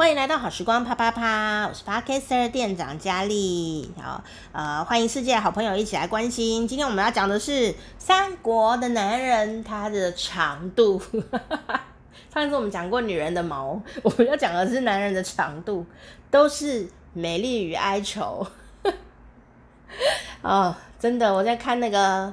欢迎来到好时光啪啪啪，我是 Podcaster 店长佳丽。好，呃，欢迎世界好朋友一起来关心。今天我们要讲的是三国的男人他的长度。上次我们讲过女人的毛，我们要讲的是男人的长度，都是美丽与哀愁。哦，真的，我在看那个。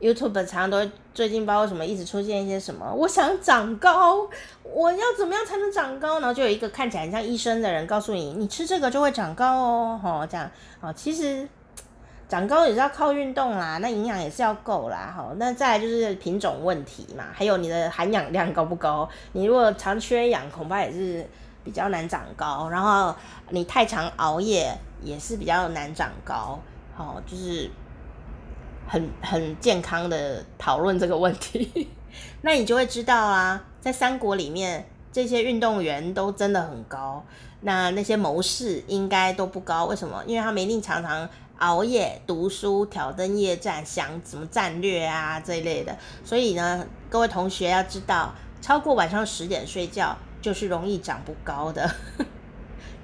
YouTube 常常都最近不知道为什么一直出现一些什么，我想长高，我要怎么样才能长高？然后就有一个看起来很像医生的人告诉你，你吃这个就会长高哦，吼这样哦，其实长高也是要靠运动啦，那营养也是要够啦，吼，那再来就是品种问题嘛，还有你的含氧量高不高？你如果常缺氧，恐怕也是比较难长高，然后你太常熬夜也是比较难长高，好，就是。很很健康的讨论这个问题，那你就会知道啊，在三国里面，这些运动员都真的很高，那那些谋士应该都不高。为什么？因为他们一定常常熬夜读书、挑灯夜战，想什么战略啊这一类的。所以呢，各位同学要知道，超过晚上十点睡觉就是容易长不高的。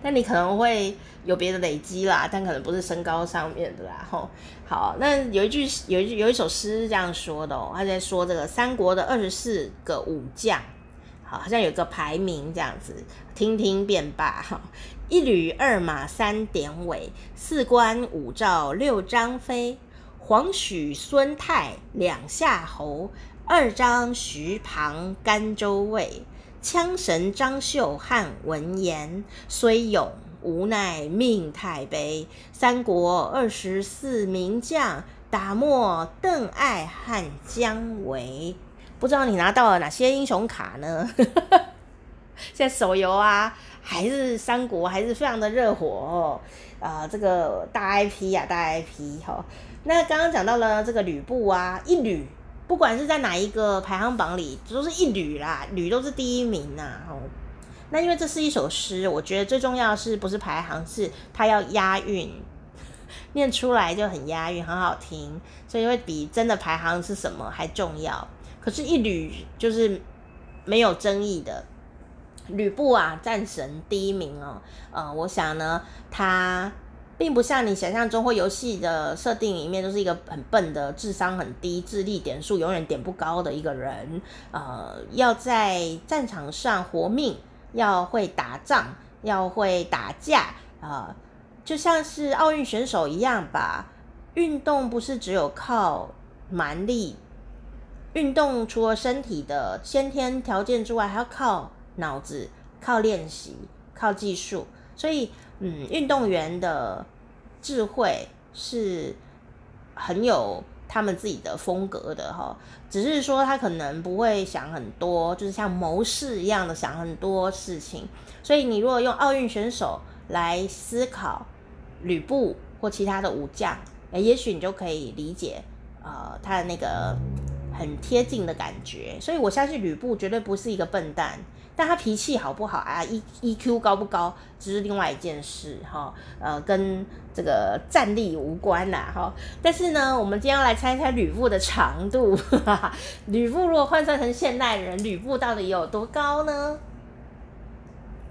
那你可能会有别的累积啦，但可能不是身高上面的啦。吼，好，那有一句有一句有一首诗是这样说的哦，他在说这个三国的二十四个武将，好，好像有个排名这样子，听听便罢哈。一吕二马三典韦，四关五赵六张飞，黄许孙泰两夏侯，二张徐庞甘州卫。枪神张绣汉文言，虽勇无奈命太悲。三国二十四名将，打没邓艾和姜维。不知道你拿到了哪些英雄卡呢？现在手游啊，还是三国，还是非常的热火哦。啊、这个大 IP 啊，大 IP 哈、那刚刚讲到了这个吕布啊，一吕。不管是在哪一个排行榜里，都是一吕啦，吕都是第一名呐。哦，那因为这是一首诗，我觉得最重要的是不是排行，是它要押韵，念出来就很押韵，很好听，所以会比真的排行是什么还重要。可是，一吕就是没有争议的，吕布啊，战神第一名哦。呃，我想呢，他。并不像你想象中，或游戏的设定里面，都是一个很笨的、智商很低、智力点数永远点不高的一个人。呃，要在战场上活命，要会打仗，要会打架啊、呃，就像是奥运选手一样吧。运动不是只有靠蛮力，运动除了身体的先天条件之外，还要靠脑子、靠练习、靠技术。所以，嗯，运动员的智慧是很有他们自己的风格的哈。只是说他可能不会想很多，就是像谋士一样的想很多事情。所以，你如果用奥运选手来思考吕布或其他的武将，也许你就可以理解呃他的那个很贴近的感觉。所以我相信吕布绝对不是一个笨蛋。但他脾气好不好啊？E E Q 高不高，这是另外一件事哈。呃，跟这个战力无关呐哈。但是呢，我们今天要来猜猜吕布的长度。吕布如果换算成现代人，吕布到底有多高呢？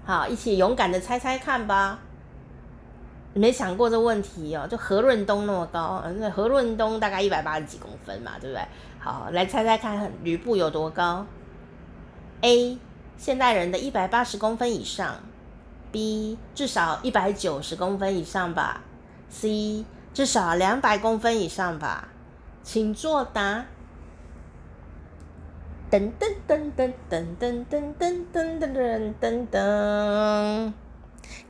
好，一起勇敢的猜猜看吧。没想过这问题哦，就何润东那么高，那何润东大概一百八十几公分嘛，对不对？好，来猜猜看，吕布有多高？A 现代人的一百八十公分以上，B 至少一百九十公分以上吧，C 至少两百公分以上吧，请作答。噔噔噔噔噔噔噔噔噔噔噔噔，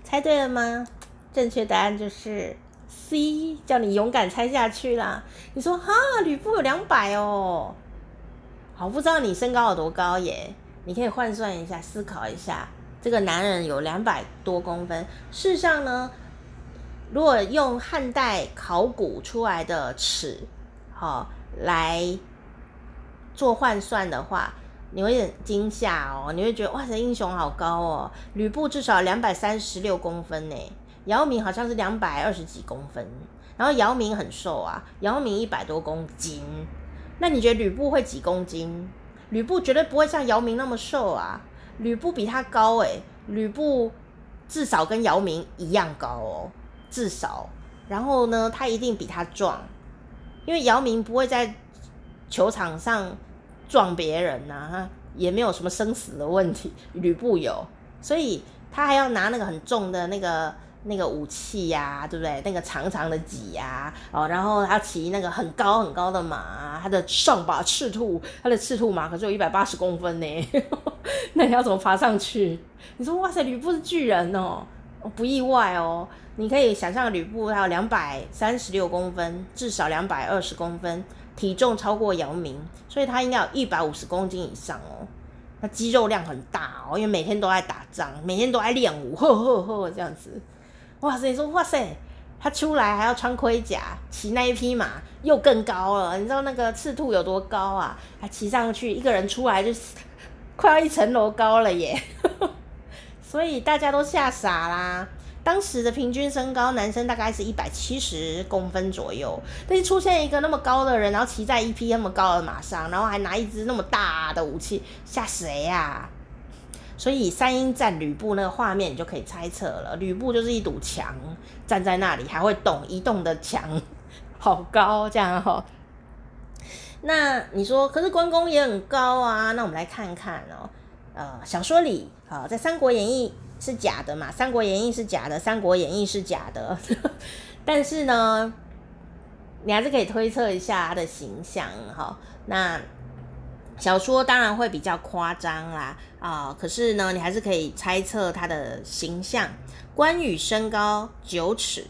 猜对了吗？正确答案就是 C，叫你勇敢猜下去啦。你说哈，吕布有两百哦，好，不知道你身高有多高耶。你可以换算一下，思考一下，这个男人有两百多公分。事实上呢，如果用汉代考古出来的尺，好、哦、来做换算的话，你会很惊吓哦，你会觉得哇，塞英雄好高哦。吕布至少两百三十六公分呢，姚明好像是两百二十几公分，然后姚明很瘦啊，姚明一百多公斤。那你觉得吕布会几公斤？吕布绝对不会像姚明那么瘦啊，吕布比他高诶，吕布至少跟姚明一样高哦，至少。然后呢，他一定比他壮，因为姚明不会在球场上撞别人呐、啊，也没有什么生死的问题。吕布有，所以他还要拿那个很重的那个那个武器呀、啊，对不对？那个长长的戟呀、哦，然后他骑那个很高很高的马，他的上把赤兔，他的赤兔马可是有一百八十公分呢，那你要怎么爬上去？你说哇塞，吕布是巨人哦，不意外哦。你可以想象吕布他有两百三十六公分，至少两百二十公分，体重超过姚明，所以他应该有一百五十公斤以上哦。他肌肉量很大哦，因为每天都在打仗，每天都在练武，呵呵呵这样子。哇塞，说哇塞，他出来还要穿盔甲，骑那一匹马又更高了。你知道那个赤兔有多高啊？他骑上去，一个人出来就是 快要一层楼高了耶。所以大家都吓傻啦。当时的平均身高，男生大概是一百七十公分左右，但是出现一个那么高的人，然后骑在一匹那么高的马上，然后还拿一支那么大的武器，吓谁呀？所以三英战吕布那个画面，你就可以猜测了，吕布就是一堵墙，站在那里还会动，移动的墙，好高这样齁。那你说，可是关公也很高啊？那我们来看看哦，呃，小说里啊，在《三国演义》。是假的嘛？《三国演义》是假的，《三国演义》是假的。但是呢，你还是可以推测一下他的形象哈。那小说当然会比较夸张啦啊，可是呢，你还是可以猜测他的形象。关羽身高九尺，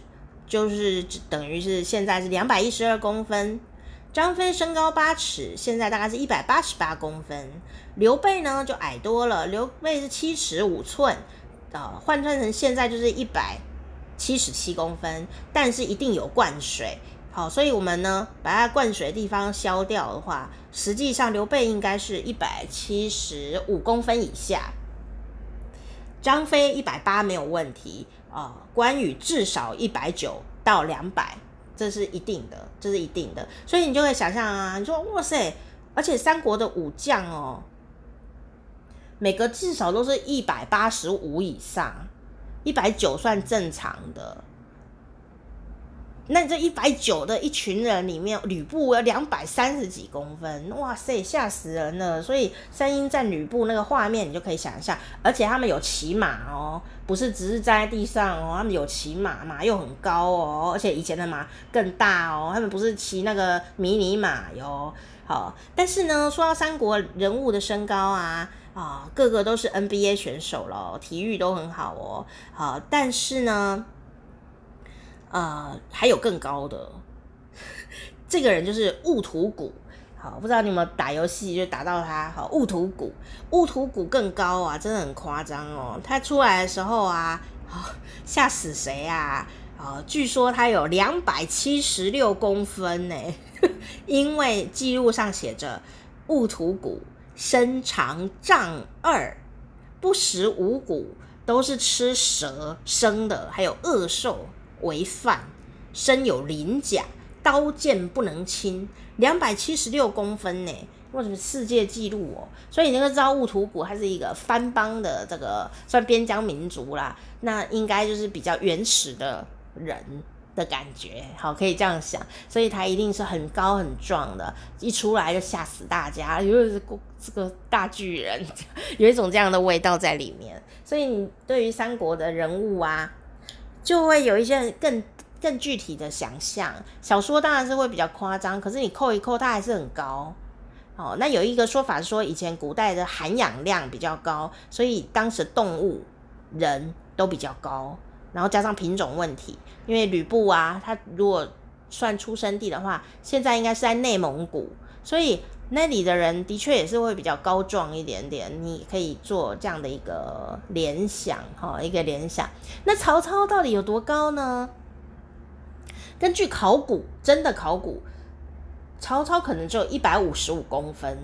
就是等于是现在是两百一十二公分。张飞身高八尺，现在大概是一百八十八公分。刘备呢就矮多了，刘备是七尺五寸。啊，换算成现在就是一百七十七公分，但是一定有灌水，好，所以我们呢把它灌水的地方消掉的话，实际上刘备应该是一百七十五公分以下，张飞一百八没有问题啊，关羽至少一百九到两百，这是一定的，这是一定的，所以你就会想象啊，你说哇塞，而且三国的武将哦。每个至少都是一百八十五以上，一百九算正常的。那你这一百九的一群人里面，吕布有两百三十几公分，哇塞，吓死人了！所以三英战吕布那个画面，你就可以想象，而且他们有骑马哦，不是只是站在地上哦，他们有骑马，马又很高哦，而且以前的马更大哦，他们不是骑那个迷你马哟。好，但是呢，说到三国人物的身高啊。啊，个个都是 NBA 选手咯，体育都很好哦。好，但是呢，呃，还有更高的，这个人就是兀土谷。好，不知道你有没有打游戏就打到他。好，兀土谷，兀土谷更高啊，真的很夸张哦。他出来的时候啊，吓死谁啊？啊，据说他有两百七十六公分呢，因为记录上写着兀土谷。身长丈二，不食五谷，都是吃蛇生的，还有恶兽为饭，身有鳞甲，刀剑不能侵，两百七十六公分呢，为什么世界纪录哦？所以你就知道兀土谷他是一个番邦的这个算边疆民族啦，那应该就是比较原始的人。的感觉，好，可以这样想，所以他一定是很高很壮的，一出来就吓死大家，因为是这个大巨人，有一种这样的味道在里面。所以你对于三国的人物啊，就会有一些更更具体的想象。小说当然是会比较夸张，可是你扣一扣，它还是很高。哦，那有一个说法说，以前古代的含氧量比较高，所以当时动物人都比较高。然后加上品种问题，因为吕布啊，他如果算出生地的话，现在应该是在内蒙古，所以那里的人的确也是会比较高壮一点点。你可以做这样的一个联想，哈，一个联想。那曹操到底有多高呢？根据考古，真的考古，曹操可能只有一百五十五公分，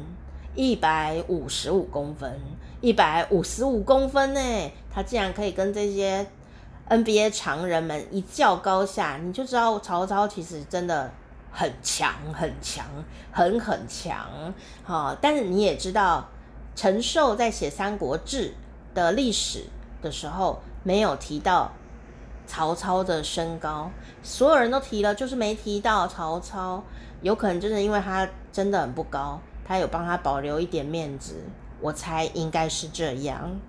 一百五十五公分，一百五十五公分呢，他竟然可以跟这些。NBA 常人们一较高下，你就知道曹操其实真的很强、很强、很很强。哈，但是你也知道，陈寿在写《三国志》的历史的时候没有提到曹操的身高，所有人都提了，就是没提到曹操。有可能就是因为他真的很不高，他有帮他保留一点面子，我猜应该是这样。